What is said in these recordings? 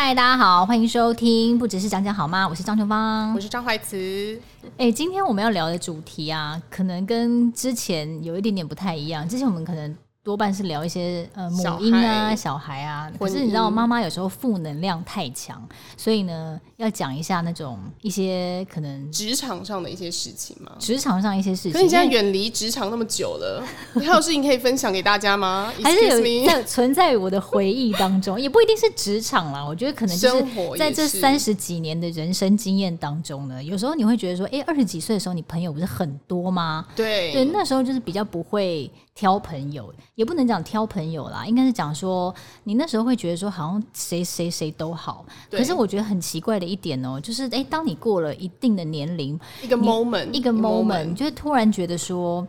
嗨，大家好，欢迎收听，不只是讲讲好吗？我是张琼芳，我是张怀慈。哎，今天我们要聊的主题啊，可能跟之前有一点点不太一样。之前我们可能。多半是聊一些呃母婴啊、小孩啊，可是你知道妈妈有时候负能量太强，所以呢要讲一下那种一些可能职场上的一些事情嘛。职场上一些事情，可是你现在远离职场那么久了，你 还有事情可以分享给大家吗？还是有在存在于我的回忆当中，也不一定是职场啦。我觉得可能就是在这三十几年的人生经验当中呢，有时候你会觉得说，哎，二十几岁的时候你朋友不是很多吗？对对，那时候就是比较不会。挑朋友也不能讲挑朋友啦，应该是讲说你那时候会觉得说好像谁谁谁都好，可是我觉得很奇怪的一点哦、喔，就是哎、欸，当你过了一定的年龄，一个 moment，一个 moment，你就会突然觉得说，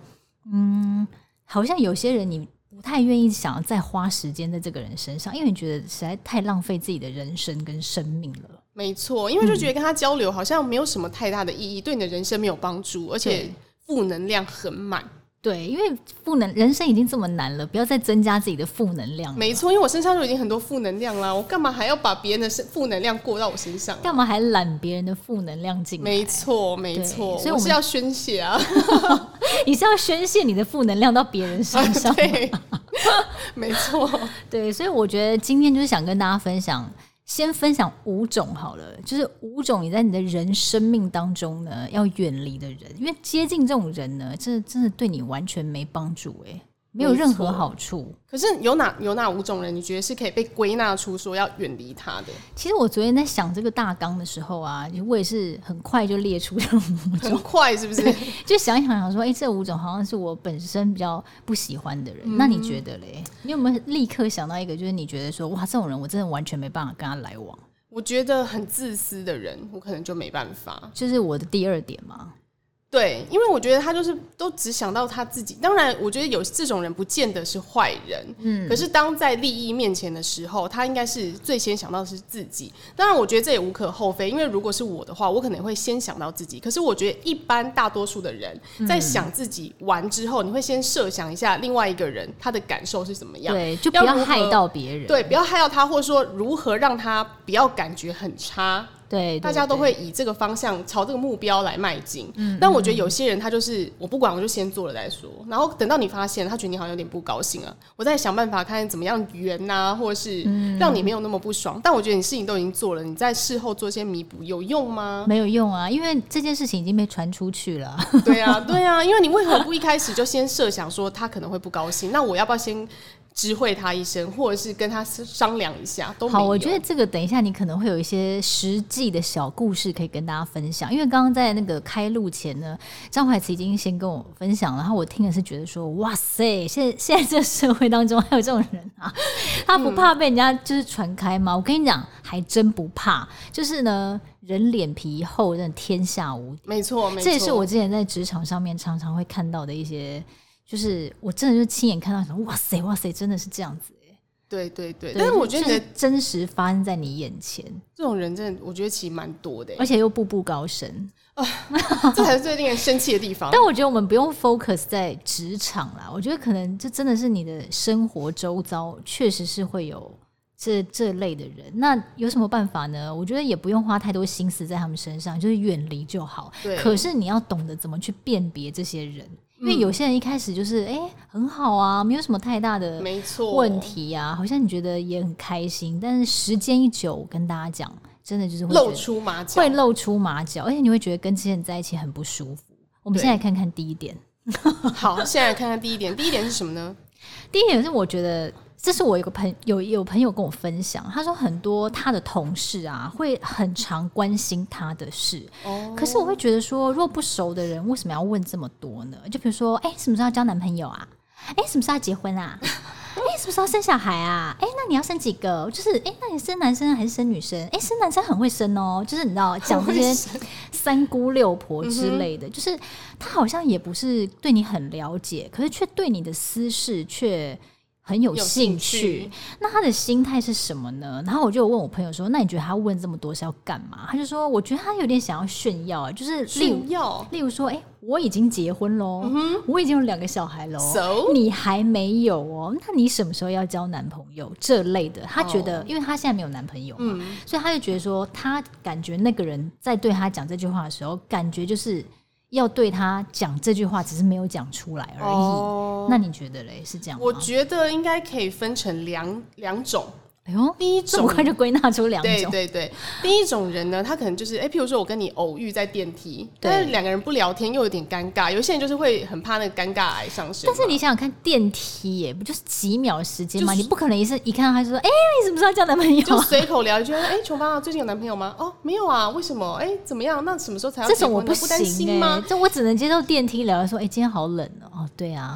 嗯，好像有些人你不太愿意想要再花时间在这个人身上，因为你觉得实在太浪费自己的人生跟生命了。没错，因为就觉得跟他交流好像没有什么太大的意义，对你的人生没有帮助，而且负能量很满。对，因为负能人生已经这么难了，不要再增加自己的负能量。没错，因为我身上就已经很多负能量了，我干嘛还要把别人的负能量过到我身上？干嘛还揽别人的负能量进来？没错，没错，所以我是要宣泄啊！你是要宣泄你的负能量到别人身上？对，没错，对，所以我觉得今天就是想跟大家分享。先分享五种好了，就是五种你在你的人生命当中呢要远离的人，因为接近这种人呢，真的真的对你完全没帮助诶、没有任何好处。可是有哪有哪五种人，你觉得是可以被归纳出说要远离他的？其实我昨天在想这个大纲的时候啊，我也是很快就列出这五种。很快是不是？就想一想想说，哎、欸，这五种好像是我本身比较不喜欢的人。嗯、那你觉得嘞？你有没有立刻想到一个，就是你觉得说，哇，这种人我真的完全没办法跟他来往？我觉得很自私的人，我可能就没办法。就是我的第二点嘛。对，因为我觉得他就是都只想到他自己。当然，我觉得有这种人不见得是坏人，嗯。可是当在利益面前的时候，他应该是最先想到的是自己。当然，我觉得这也无可厚非，因为如果是我的话，我可能会先想到自己。可是我觉得一般大多数的人在想自己完之后，嗯、你会先设想一下另外一个人他的感受是怎么样，对，就不要害到别人，对，不要害到他，或者说如何让他不要感觉很差。对，大家都会以这个方向朝这个目标来迈进。嗯，但我觉得有些人他就是我不管，我就先做了再说。然后等到你发现他觉得你好像有点不高兴了，我再想办法看怎么样圆呐、啊，或者是让你没有那么不爽。嗯、但我觉得你事情都已经做了，你在事后做些弥补有用吗？没有用啊，因为这件事情已经被传出去了。对啊，对啊，因为你为何不一开始就先设想说他可能会不高兴？那我要不要先？知会他一声，或者是跟他商量一下都好。我觉得这个等一下你可能会有一些实际的小故事可以跟大家分享。因为刚刚在那个开录前呢，张怀慈已经先跟我分享了，然后我听的是觉得说，哇塞，现在现在这个社会当中还有这种人啊，他不怕被人家就是传开吗？嗯、我跟你讲，还真不怕。就是呢，人脸皮厚，真的天下无敌。没错，没错，这也是我之前在职场上面常常会看到的一些。就是我真的就亲眼看到，哇塞哇塞，真的是这样子哎！对对对，但是我觉得你真实发生在你眼前，这种人真的我觉得其实蛮多的，而且又步步高升啊，这才是最令人生气的地方。但我觉得我们不用 focus 在职场啦，我觉得可能这真的是你的生活周遭，确实是会有这这类的人。那有什么办法呢？我觉得也不用花太多心思在他们身上，就是远离就好。对，可是你要懂得怎么去辨别这些人。因为有些人一开始就是哎、欸、很好啊，没有什么太大的没错问题啊，好像你觉得也很开心，但是时间一久，我跟大家讲，真的就是会露出马脚，会露出马脚，而且你会觉得跟这些人在一起很不舒服。我们现在来看看第一点，好，现在来看看第一点，第一点是什么呢？第一点是我觉得。这是我一个朋友，有朋友跟我分享，他说很多他的同事啊会很常关心他的事，哦，可是我会觉得说，如果不熟的人为什么要问这么多呢？就比如说，哎，什么时候要交男朋友啊？哎，什么时候要结婚啊？哎，什么时候生小孩啊？哎，那你要生几个？就是哎，那你生男生还是生女生？哎，生男生很会生哦，就是你知道讲这些三姑六婆之类的，就是他好像也不是对你很了解，可是却对你的私事却。很有兴趣，那他的心态是什么呢？然后我就问我朋友说：“那你觉得他问这么多是要干嘛？”他就说：“我觉得他有点想要炫耀，就是炫耀，例如说，哎、欸，我已经结婚喽，嗯、我已经有两个小孩喽，So? 你还没有哦？那你什么时候要交男朋友？这类的，他觉得，因为他现在没有男朋友嘛，嗯、所以他就觉得说，他感觉那个人在对他讲这句话的时候，感觉就是。”要对他讲这句话，只是没有讲出来而已。哦、那你觉得嘞？是这样吗？我觉得应该可以分成两两种。哎呦，第一种这么快就归纳出两种。对对对，第一种人呢，他可能就是哎，譬如说我跟你偶遇在电梯，对但是两个人不聊天又有点尴尬，有些人就是会很怕那个尴尬癌上身。但是你想想看，电梯耶，不就是几秒时间吗？就是、你不可能一次一看到他就说，哎，你什么时候交男朋友？就随口聊一句，哎，琼芳啊最近有男朋友吗？哦，没有啊，为什么？哎，怎么样？那什么时候才要？这种我不担心吗？这我只能接受电梯聊，说，哎，今天好冷哦。哦，对啊，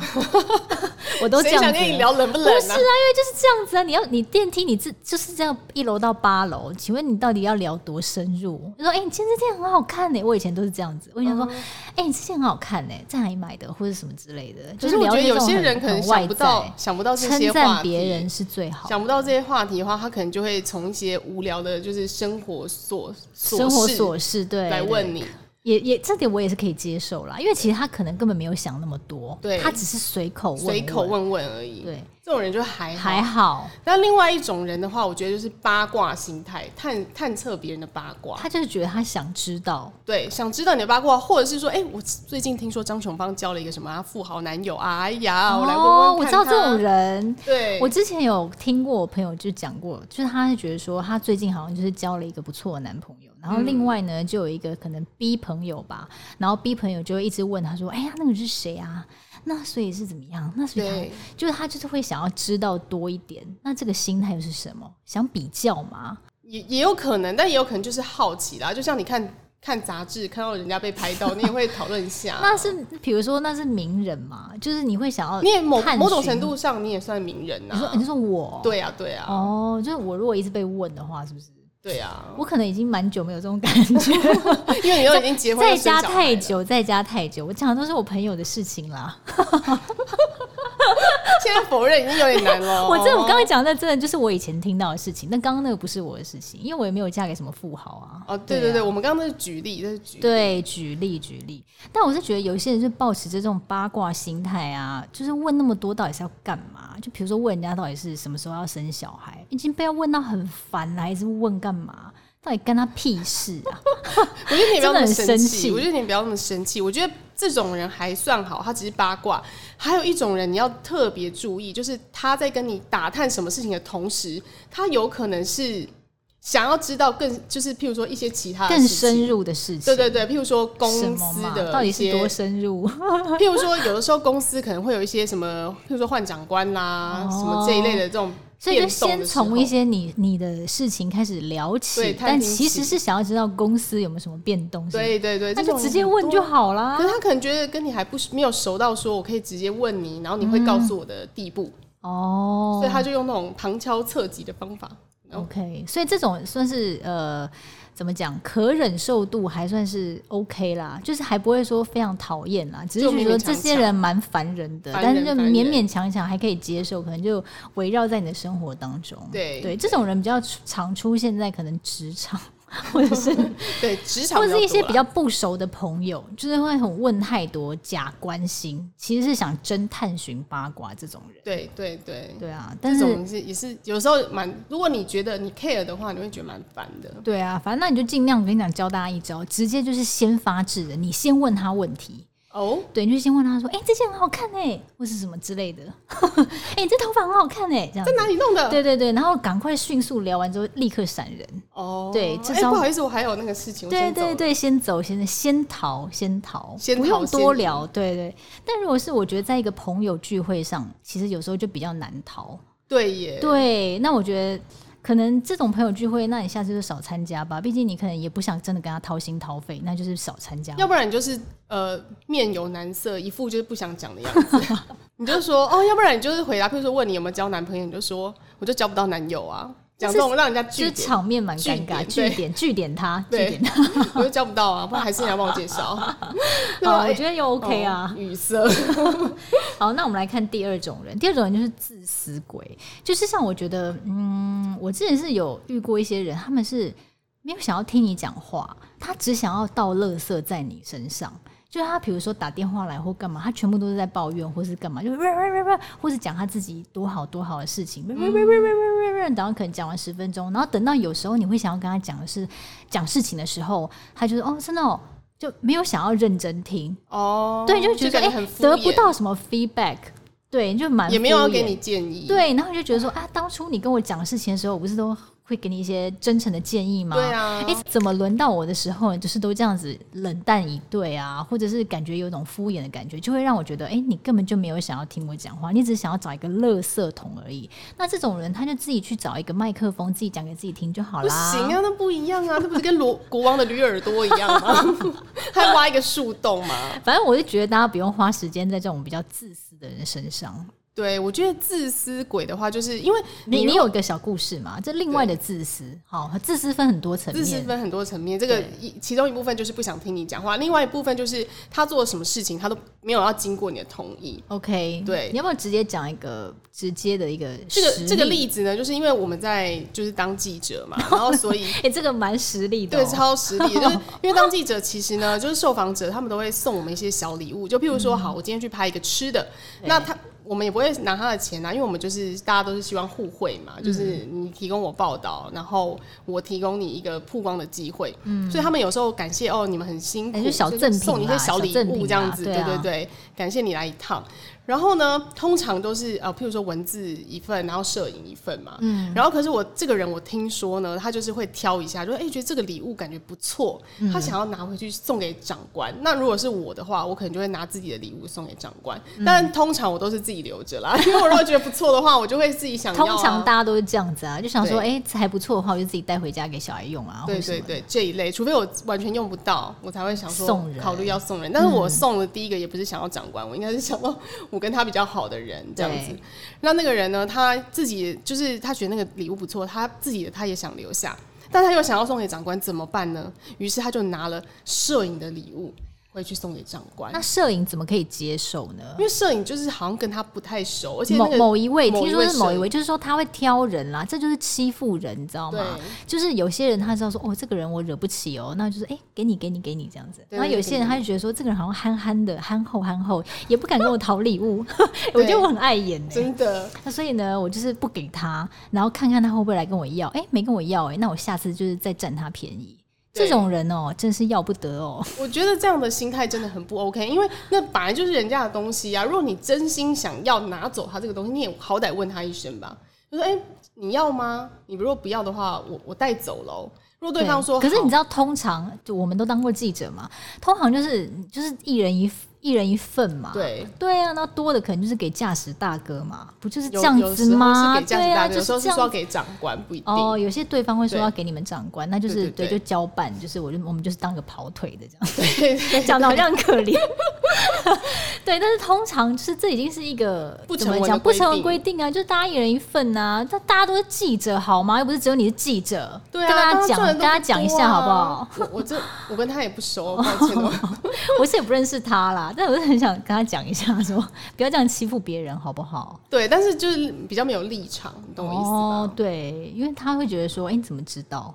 我都想跟你聊冷不冷、啊？不是啊，因为就是这样子啊。你要你电梯，你自就是这样。一楼到八楼，请问你到底要聊多深入？你说，哎、欸，你今天这件很好看呢。我以前都是这样子，我以前说，哎、嗯欸，你这件很好看呢，在哪里买的，或者什么之类的。就是我觉得有些人可能想不到，想不到这些话题，别人是最好。想不到这些话题的话，他可能就会从一些无聊的，就是生活琐生活琐事对来问你。也也这点我也是可以接受啦，因为其实他可能根本没有想那么多，对，他只是随口随口问问而已。对。这种人就还好还好，那另外一种人的话，我觉得就是八卦心态，探探测别人的八卦。他就是觉得他想知道，对，想知道你的八卦，或者是说，哎、欸，我最近听说张琼芳交了一个什么富豪男友，哎呀，哦、我来问问。我知道这种人，对，我之前有听过我朋友就讲过，就是他是觉得说，他最近好像就是交了一个不错的男朋友，然后另外呢，就有一个可能 B 朋友吧，然后 B 朋友就会一直问他说，哎呀，那个是谁啊？那所以是怎么样？那所以就是他就是会想要知道多一点。那这个心态又是什么？想比较吗？也也有可能，但也有可能就是好奇啦。就像你看看杂志，看到人家被拍到，你也会讨论一下。那是比如说那是名人嘛？就是你会想要，你也某某种程度上你也算名人啊。你说你说我？对啊对啊。哦，就是我如果一直被问的话，是不是？对啊，我可能已经蛮久没有这种感觉，因为你都已经结婚在家太久，在家太久，我讲的都是我朋友的事情啦。现在否认已经有点难了。我这我刚才讲的，真的就是我以前听到的事情。但刚刚那个不是我的事情，因为我也没有嫁给什么富豪啊。哦，对对对，啊、我们刚刚那是举例，那是举例对举例举例。但我是觉得有些人就抱持着这种八卦心态啊，就是问那么多到底是要干嘛？就比如说问人家到底是什么时候要生小孩，已经被问到很烦了，还是问干嘛？到底干他屁事啊！我觉得你不要那么 生气。我觉得你不要那么生气。我觉得这种人还算好，他只是八卦。还有一种人你要特别注意，就是他在跟你打探什么事情的同时，他有可能是想要知道更，就是譬如说一些其他更深入的事情。对对对，譬如说公司的到底是多深入？譬如说有的时候公司可能会有一些什么，譬如说换长官啦，哦、什么这一类的这种。所以就先从一些你你的事情开始聊起，但其实是想要知道公司有没有什么变动。对对对，那就直接问就好啦。可是他可能觉得跟你还不没有熟到说我可以直接问你，然后你会告诉我的地步。哦，所以他就用那种旁敲侧击的方法。OK，所以这种算是呃。怎么讲？可忍受度还算是 OK 啦，就是还不会说非常讨厌啦，只是觉得这些人蛮烦人的，但是就勉勉强强还可以接受，可能就围绕在你的生活当中。对对，这种人比较常出现在可能职场。或者是 对职场，或者是一些比较不熟的朋友，就是会很问太多假关心，其实是想真探寻八卦这种人。对对对对啊，但是是也是有时候蛮，如果你觉得你 care 的话，你会觉得蛮烦的。对啊，反正那你就尽量，我跟你讲，教大家一招，直接就是先发制人，你先问他问题。哦，oh? 对，你就先问他说：“哎、欸，这件很好看哎，或是什么之类的。哎、欸，这头发很好看哎，这样在哪里弄的？对对对，然后赶快迅速聊完之后，立刻闪人。哦，oh, 对，这、欸、不好意思，我还有那个事情。对对对，先走，先先逃，先逃，先逃不用多聊。对对，但如果是我觉得在一个朋友聚会上，其实有时候就比较难逃。对耶，对，那我觉得。可能这种朋友聚会，那你下次就少参加吧。毕竟你可能也不想真的跟他掏心掏肺，那就是少参加。要不然你就是呃面有难色，一副就是不想讲的样子。你就说哦，要不然你就是回答，比如说问你有没有交男朋友，你就说我就交不到男友啊。讲这种让人家就场面蛮尴尬，据点据点他，据点他，我又交不到啊，不然还是你要帮我介绍。好，我觉得又 OK 啊，语塞。好，那我们来看第二种人，第二种人就是自私鬼，就是像我觉得，嗯，我之前是有遇过一些人，他们是没有想要听你讲话，他只想要倒垃圾在你身上。就是他，比如说打电话来或干嘛，他全部都是在抱怨或是干嘛，就或是讲他自己多好多好的事情，嗯、然后可能讲完十分钟，然后等到有时候你会想要跟他讲的是讲事情的时候，他就说哦，真的哦，就没有想要认真听。哦，对，就觉得哎、欸，得不到什么 feedback，对，就蛮也没有要给你建议，对，然后就觉得说啊，当初你跟我讲事情的时候，我不是都。会给你一些真诚的建议吗？对啊，哎，怎么轮到我的时候，就是都这样子冷淡以对啊，或者是感觉有种敷衍的感觉，就会让我觉得，哎，你根本就没有想要听我讲话，你只是想要找一个垃圾桶而已。那这种人，他就自己去找一个麦克风，自己讲给自己听就好了。不行啊，那不一样啊，那不是跟罗国王的驴耳朵一样吗？还挖一个树洞吗？反正我就觉得大家不用花时间在这种比较自私的人身上。对，我觉得自私鬼的话，就是因为你你，你有一个小故事嘛，这另外的自私，好，自私分很多层面，自私分很多层面，这个一其中一部分就是不想听你讲话，另外一部分就是他做了什么事情，他都没有要经过你的同意。OK，对，你要不要直接讲一个直接的一个这个这个例子呢？就是因为我们在就是当记者嘛，然后所以 哎、欸，这个蛮实力的、哦，对，超实力，就是 因为当记者其实呢，就是受访者他们都会送我们一些小礼物，就譬如说，好，我今天去拍一个吃的，那他。我们也不会拿他的钱啊，因为我们就是大家都是希望互惠嘛，嗯、就是你提供我报道，然后我提供你一个曝光的机会，嗯，所以他们有时候感谢哦，你们很辛苦，小赠品，送你一些小礼物这样子，对对对，感谢你来一趟。然后呢，通常都是呃，譬如说文字一份，然后摄影一份嘛。嗯。然后可是我这个人，我听说呢，他就是会挑一下，就哎、欸，觉得这个礼物感觉不错，他想要拿回去送给长官。嗯、那如果是我的话，我可能就会拿自己的礼物送给长官。嗯、但通常我都是自己留着啦，因为我如果觉得不错的话，我就会自己想要、啊。通常大家都是这样子啊，就想说，哎对，还不错的话，我就自己带回家给小孩用啊。对对对，这一类，除非我完全用不到，我才会想说送人，考虑要送人。但是我送的第一个也不是想要长官，我应该是想到我跟他比较好的。人这样子，那那个人呢？他自己就是他觉得那个礼物不错，他自己的他也想留下，但他又想要送给长官，怎么办呢？于是他就拿了摄影的礼物。会去送给长官，那摄影怎么可以接受呢？因为摄影就是好像跟他不太熟，而且某某一位听说是某一位，就是说他会挑人啦，这就是欺负人，你知道吗？就是有些人他知道说哦，这个人我惹不起哦，那就是哎，给你给你给你这样子。然后有些人他就觉得说这个人好像憨憨的，憨厚憨厚，也不敢跟我讨礼物，我觉得我很碍眼，真的。那所以呢，我就是不给他，然后看看他会不会来跟我要。哎，没跟我要，哎，那我下次就是再占他便宜。这种人哦、喔，真是要不得哦、喔。我觉得这样的心态真的很不 OK，因为那本来就是人家的东西啊。如果你真心想要拿走他这个东西，你也好歹问他一声吧。就说：“哎、欸，你要吗？你如果不要的话，我我带走喽。”如果对方说，可是你知道，通常就我们都当过记者嘛，通常就是就是一人一。一人一份嘛，对对啊，那多的可能就是给驾驶大哥嘛，不就是这样子吗？对啊，有时候是说给长官，不一定哦。有些对方会说要给你们长官，那就是对，就交办，就是我就我们就是当个跑腿的这样，对，讲的好像很可怜。对，但是通常就是这已经是一个不成文讲不成文规定啊，就是大家一人一份啊，这大家都是记者好吗？又不是只有你是记者，对啊，跟大家讲，跟大家讲一下好不好？我我这我跟他也不熟，抱歉，我是也不认识他啦。但我是很想跟他讲一下说，说不要这样欺负别人，好不好？对，但是就是比较没有立场，你懂我意思吗？哦，对，因为他会觉得说，哎、欸，你怎么知道？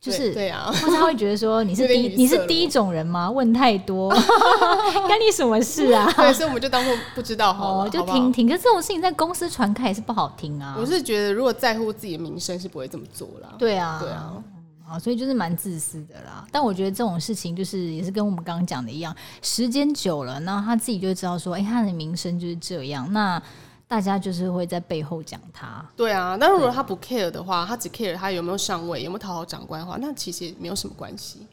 就是对啊，或者他会觉得说，你是第一你是第一种人吗？问太多，干你什么事啊？对，所以我们就当做不知道好了，哦，就听听。可是这种事情在公司传开也是不好听啊。我是觉得，如果在乎自己的名声，是不会这么做啦。对啊，对啊。啊，所以就是蛮自私的啦。但我觉得这种事情就是也是跟我们刚刚讲的一样，时间久了，那他自己就知道说，哎、欸，他的名声就是这样。那大家就是会在背后讲他。对啊，那如果他不 care 的话，他只 care 他有没有上位，有没有讨好长官的话，那其实也没有什么关系。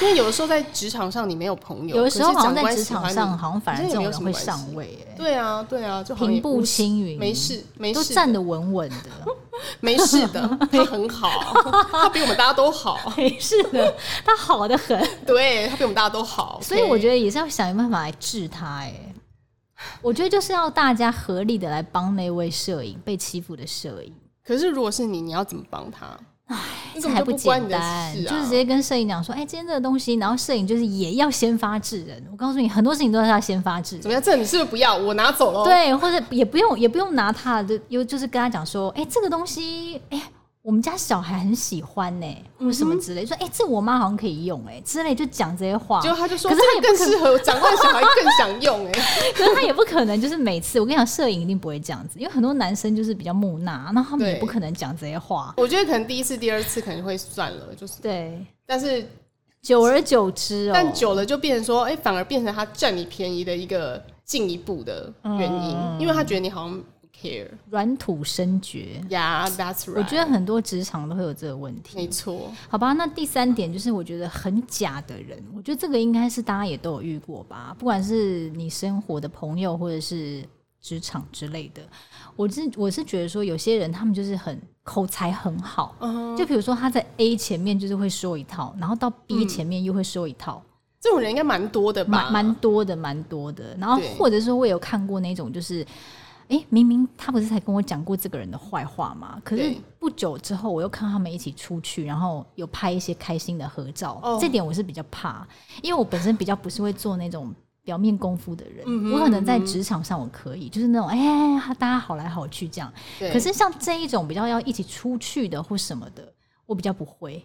因为有的时候在职场上你没有朋友，有的时候好像在职场上好像反而这种人会上位，哎，对啊，对啊，就平步青云，没事，没事，都站得稳稳的，没事的，他很好，他比我们大家都好，没事的，他好的很，对，他比我们大家都好，所以我觉得也是要想一办法来治他，哎，我觉得就是要大家合力的来帮那位摄影被欺负的摄影。可是如果是你，你要怎么帮他？唉，这还不简单，啊、就是直接跟摄影讲说，哎、欸，今天这个东西，然后摄影就是也要先发制人。我告诉你，很多事情都是要先发制人。怎么样？这你是不是不要？我拿走了。对，或者也不用，也不用拿他，就又就是跟他讲说，哎、欸，这个东西，哎、欸。我们家小孩很喜欢呢、欸，或什么之类，说哎、欸，这我妈好像可以用哎、欸，之类就讲这些话。结果他就说，可是他也更适合长大的小孩更想用哎、欸。可是他也不可能就是每次，我跟你讲，摄影一定不会这样子，因为很多男生就是比较木讷，那他们也不可能讲这些话。我觉得可能第一次、第二次可能会算了，就是对。但是久而久之哦，但久了就变成说，哎、欸，反而变成他占你便宜的一个进一步的原因，嗯、因为他觉得你好像。软土生绝呀，yeah，That's right。我觉得很多职场都会有这个问题。没错，好吧。那第三点就是，我觉得很假的人，我觉得这个应该是大家也都有遇过吧。不管是你生活的朋友，或者是职场之类的，我是我是觉得说，有些人他们就是很口才很好，uh huh. 就比如说他在 A 前面就是会说一套，然后到 B 前面又会说一套。嗯，这种人应该蛮多的吧？蛮蛮多的，蛮多的。然后或者说我有看过那种就是。哎，明明他不是才跟我讲过这个人的坏话吗？可是不久之后，我又看他们一起出去，然后有拍一些开心的合照。哦、这点我是比较怕，因为我本身比较不是会做那种表面功夫的人。嗯哼，我可能在职场上我可以，就是那种哎，大家好来好去这样。对可是像这一种比较要一起出去的或什么的，我比较不会。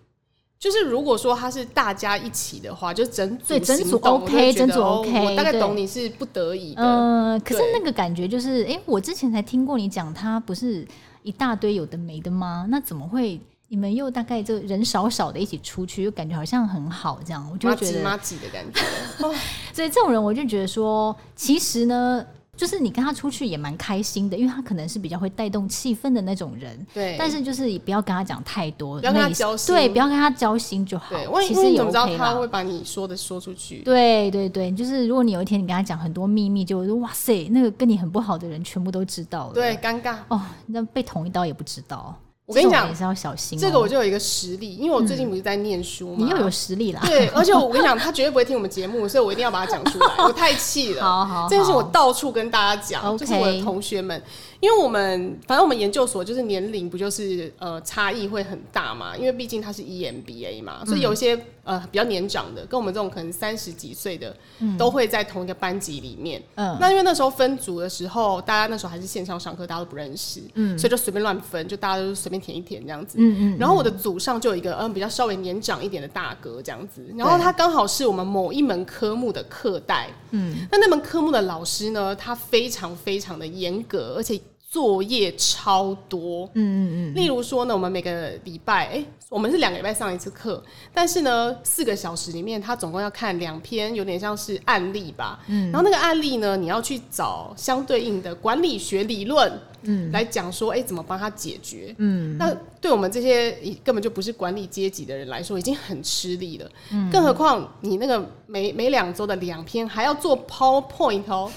就是如果说他是大家一起的话，就整组对整组 OK，整组 OK，我大概懂你是不得已的。嗯，可是那个感觉就是，哎，我之前才听过你讲，他不是一大堆有的没的吗？那怎么会你们又大概就人少少的一起出去，又感觉好像很好这样？我就觉得妈挤的感觉。所以这种人，我就觉得说，其实呢。就是你跟他出去也蛮开心的，因为他可能是比较会带动气氛的那种人。对。但是就是也不要跟他讲太多，不要跟他交心。对，不要跟他交心就好。对，其实你怎么知道他会把你说的说出去？对对对，就是如果你有一天你跟他讲很多秘密，就说哇塞，那个跟你很不好的人全部都知道了。对，尴尬哦，那被捅一刀也不知道。我跟你讲，也是要小心。这个我就有一个实例，因为我最近不是在念书嘛，你又有实力了。对，而且我跟你讲，他绝对不会听我们节目，所以我一定要把它讲出来。我太气了，好好，这件事我到处跟大家讲，就是我的同学们，因为我们反正我们研究所就是年龄不就是呃差异会很大嘛，因为毕竟他是 EMBA 嘛，所以有一些呃比较年长的，跟我们这种可能三十几岁的，都会在同一个班级里面。嗯，那因为那时候分组的时候，大家那时候还是线上上课，大家都不认识，嗯，所以就随便乱分，就大家都随便填一填这样子。嗯嗯，然后我的祖上就有一个嗯比较稍微年长一点的大哥这样子，然后他刚好是我们某一门科目的课代，嗯，那那门科目的老师呢，他非常非常的严格，而且作业超多，嗯嗯嗯，例如说呢，我们每个礼拜，哎，我们是两个礼拜上一次课，但是呢，四个小时里面，他总共要看两篇，有点像是案例吧，嗯，然后那个案例呢，你要去找相对应的管理学理论。嗯，来讲说，哎、欸，怎么帮他解决？嗯，那对我们这些根本就不是管理阶级的人来说，已经很吃力了。嗯，更何况你那个每每两周的两篇还要做 PowerPoint 哦，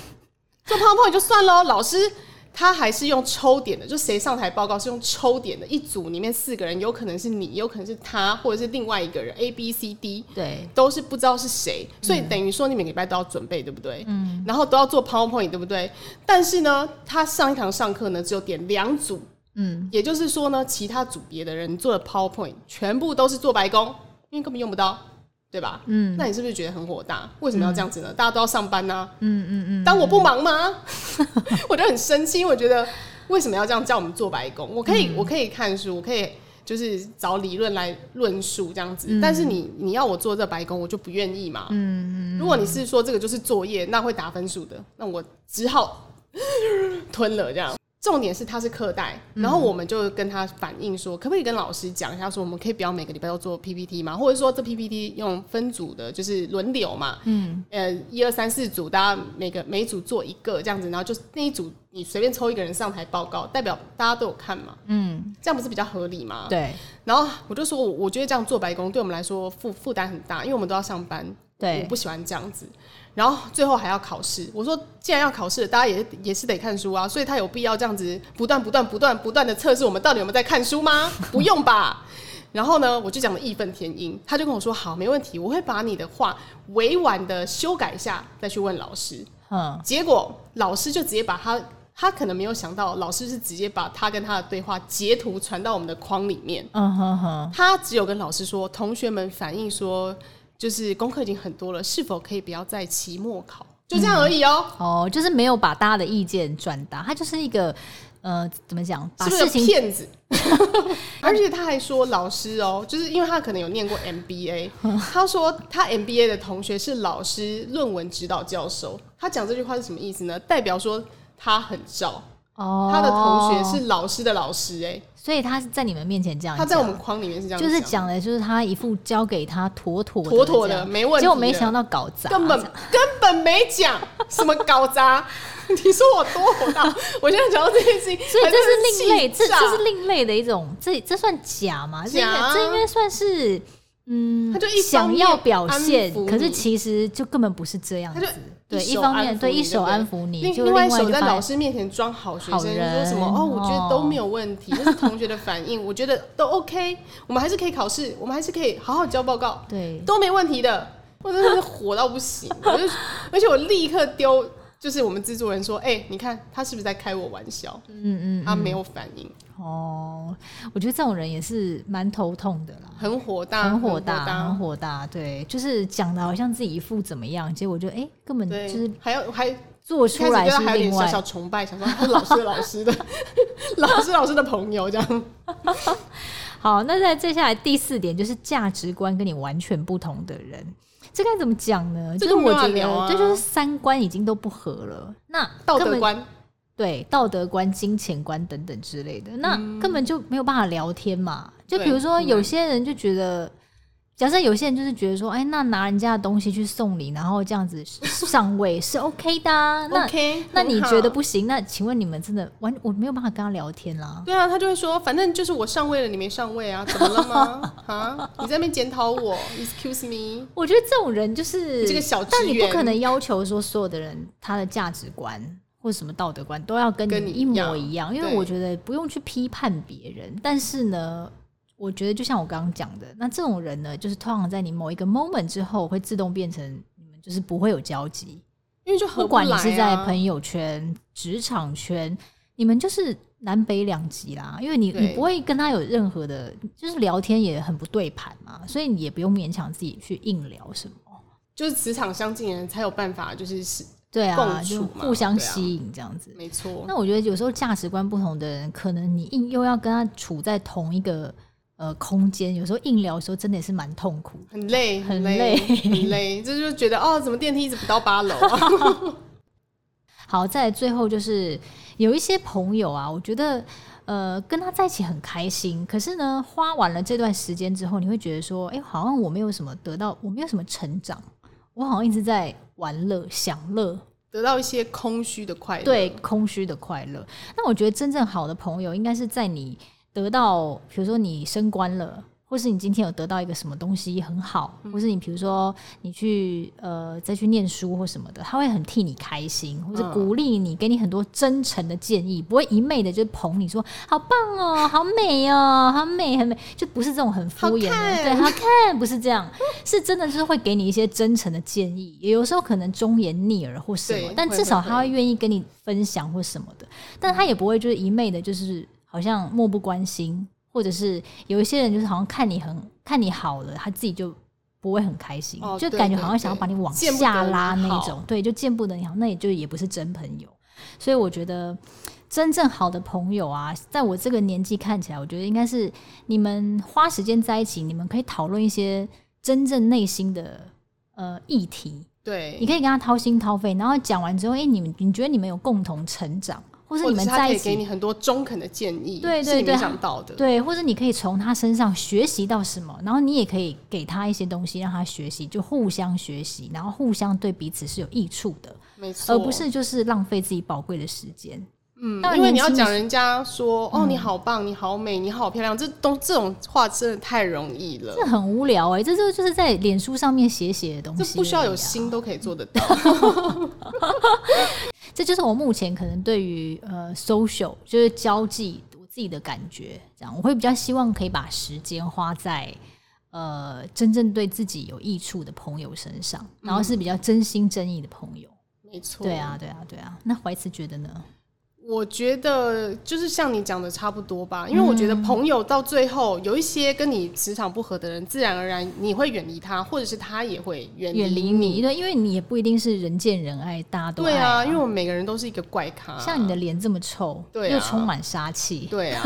做 PowerPoint 就算了，老师。他还是用抽点的，就谁上台报告是用抽点的，一组里面四个人，有可能是你，有可能是他，或者是另外一个人，A、B、C、D，对，都是不知道是谁，所以等于说你每个礼拜都要准备，对不对？嗯，然后都要做 PowerPoint，对不对？但是呢，他上一堂上课呢，只有点两组，嗯，也就是说呢，其他组别的人做的 PowerPoint 全部都是做白工，因为根本用不到。对吧？嗯，那你是不是觉得很火大？为什么要这样子呢？嗯、大家都要上班呢、啊嗯。嗯嗯嗯。当我不忙吗？我就很生气，因为我觉得为什么要这样叫我们做白工？我可以，嗯、我可以看书，我可以就是找理论来论述这样子。嗯、但是你你要我做这白工，我就不愿意嘛。嗯嗯。如果你是说这个就是作业，那会打分数的，那我只好 吞了这样。重点是他是课代，然后我们就跟他反映说，可不可以跟老师讲一下，说我们可以不要每个礼拜都做 PPT 吗？或者说这 PPT 用分组的，就是轮流嘛，嗯，呃，一二三四组，大家每个每组做一个这样子，然后就那一组你随便抽一个人上台报告，代表大家都有看嘛，嗯，这样不是比较合理吗？对。然后我就说，我我觉得这样做白工对我们来说负负担很大，因为我们都要上班，对，我不喜欢这样子。然后最后还要考试，我说既然要考试，大家也也是得看书啊，所以他有必要这样子不断不断不断不断的测试我们到底有没有在看书吗？不用吧。然后呢，我就讲了义愤填膺，他就跟我说好，没问题，我会把你的话委婉的修改一下，再去问老师。嗯，结果老师就直接把他他可能没有想到老师是直接把他跟他的对话截图传到我们的框里面。嗯哼哼，他只有跟老师说，同学们反映说，就是功课已经很多了，是否可以不要再期末考？就这样而已哦、喔。哦，就是没有把大家的意见转达，他就是一个。呃，怎么讲？把事情骗子，而且他还说老师哦，就是因为他可能有念过 MBA，他说他 MBA 的同学是老师论文指导教授。他讲这句话是什么意思呢？代表说他很照哦，他的同学是老师的老师哎，所以他是在你们面前这样，他在我们框里面是这样，就是讲的，就是他一副交给他妥妥妥妥的没问题，结果没想到搞砸，根本根本没讲 什么搞砸。你说我多火大？我现在讲到这件事情，所以这是另类，这这是另类的一种，这这算假吗？假、啊，这应该算是，嗯，他就一想要表现，可是其实就根本不是这样子。对，一方面对一手安抚你，另外一手在老师面前装好学生，说什么哦？我觉得都没有问题，这是同学的反应，我觉得都 OK，我们还是可以考试，我们还是可以好好交报告，对，都没问题的。我真的是火到不行，我就 而且我立刻丢。就是我们制作人说：“哎、欸，你看他是不是在开我玩笑？嗯嗯，嗯，他没有反应。哦，我觉得这种人也是蛮头痛的啦，很火大，很火大，很火大。对，就是讲的好像自己一副怎么样，结果就哎、欸，根本就是还要还做出来是另外小小崇拜，想说老师的 老师的老师老师的朋友这样。好，那在接下来第四点就是价值观跟你完全不同的人。”这该怎么讲呢？就是我觉得，这就是三观已经都不合了。那道德观，对道德观、金钱观等等之类的，那根本就没有办法聊天嘛。就比如说，有些人就觉得。假设有些人就是觉得说，哎，那拿人家的东西去送礼，然后这样子 上位是 OK 的，啊。那 OK，那你觉得不行？那请问你们真的完我没有办法跟他聊天啦？对啊，他就会说，反正就是我上位了，你没上位啊？怎么了吗？啊？你在那边检讨我？Excuse me？我觉得这种人就是这个小，但你不可能要求说所有的人他的价值观或什么道德观都要跟你一模一样，因为我觉得不用去批判别人，但是呢。我觉得就像我刚刚讲的，那这种人呢，就是通常在你某一个 moment 之后，会自动变成你们就是不会有交集，因为就不，不管你是在朋友圈、职场圈，你们就是南北两极啦。因为你你不会跟他有任何的，就是聊天也很不对盘嘛，所以你也不用勉强自己去硬聊什么。就是磁场相近的人才有办法，就是是，对啊，就互相吸引这样子。没错。那我觉得有时候价值观不同的人，可能你硬又要跟他处在同一个。呃，空间有时候硬聊的时候，真的也是蛮痛苦，很累，很累，很累，这就觉得哦，怎么电梯一直不到八楼啊？好，在最后就是有一些朋友啊，我觉得呃，跟他在一起很开心，可是呢，花完了这段时间之后，你会觉得说，哎、欸，好像我没有什么得到，我没有什么成长，我好像一直在玩乐、享乐，得到一些空虚的快乐，对，空虚的快乐。那我觉得真正好的朋友，应该是在你。得到，比如说你升官了，或是你今天有得到一个什么东西很好，嗯、或是你比如说你去呃再去念书或什么的，他会很替你开心，或者鼓励你，给你很多真诚的建议，不会一昧的就捧你说好棒哦，好美哦，好美很美，就不是这种很敷衍的，对，好看不是这样，是真的就是会给你一些真诚的建议，也有时候可能忠言逆耳或什么，但至少他会愿意跟你分享或什么的，但他也不会就是一昧的就是。好像漠不关心，或者是有一些人就是好像看你很看你好了，他自己就不会很开心，哦、就感觉好像想要把你往下拉那种，对，就见不得你好，那也就也不是真朋友。所以我觉得真正好的朋友啊，在我这个年纪看起来，我觉得应该是你们花时间在一起，你们可以讨论一些真正内心的呃议题，对，你可以跟他掏心掏肺，然后讲完之后，哎、欸，你们你觉得你们有共同成长。或是你们在一起，给你很多中肯的建议，对对对，想到的，对，或者你可以从他身上学习到什么，然后你也可以给他一些东西让他学习，就互相学习，然后互相对彼此是有益处的，没错，而不是就是浪费自己宝贵的时间。嗯，因为你要讲人家说、嗯、哦，你好棒，你好美，你好漂亮，这都这种话真的太容易了，这很无聊哎、欸，这就就是在脸书上面写写的东西，这不需要有心都可以做得到。这就是我目前可能对于呃 social 就是交际我自己的感觉，这样我会比较希望可以把时间花在呃真正对自己有益处的朋友身上，然后是比较真心真意的朋友。没错，对啊，对啊，对啊。那怀慈觉得呢？我觉得就是像你讲的差不多吧，因为我觉得朋友到最后有一些跟你磁场不合的人，自然而然你会远离他，或者是他也会远离你。你对，因为你也不一定是人见人爱，大家都。对啊，因为我们每个人都是一个怪咖。像你的脸这么臭，对啊，又充满杀气。对啊，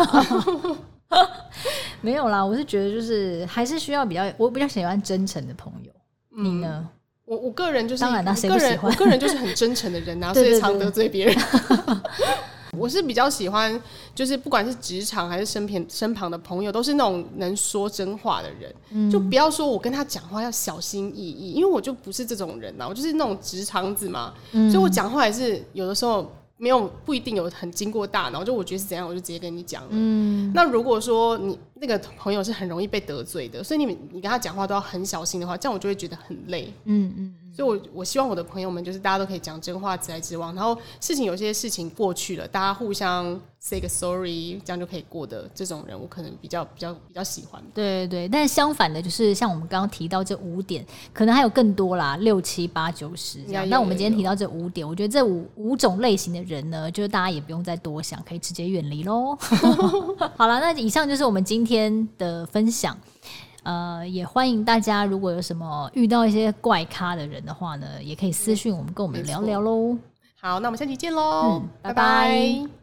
没有啦，我是觉得就是还是需要比较，我比较喜欢真诚的朋友。嗯、你呢？我我个人就是，当然啦，谁不喜欢？我个人就是很真诚的人啊，所以常得罪别人。我是比较喜欢，就是不管是职场还是身边身旁的朋友，都是那种能说真话的人。嗯、就不要说我跟他讲话要小心翼翼，因为我就不是这种人呐、啊，我就是那种直肠子嘛，嗯、所以我讲话也是有的时候没有不一定有很经过大脑，就我觉得是怎样，我就直接跟你讲了。嗯，那如果说你那个朋友是很容易被得罪的，所以你你跟他讲话都要很小心的话，这样我就会觉得很累。嗯嗯。所以我，我我希望我的朋友们就是大家都可以讲真话，直来直往。然后事情有些事情过去了，大家互相 say 个 sorry，这样就可以过的这种人，我可能比较比较比较喜欢。对对对，但是相反的，就是像我们刚刚提到这五点，可能还有更多啦，六七八九十这样。那我们今天提到这五点，我觉得这五五种类型的人呢，就是大家也不用再多想，可以直接远离喽。好了，那以上就是我们今天的分享。呃，也欢迎大家，如果有什么遇到一些怪咖的人的话呢，也可以私信我们，跟我们聊聊喽。好，那我们下期见喽，嗯，拜拜。拜拜。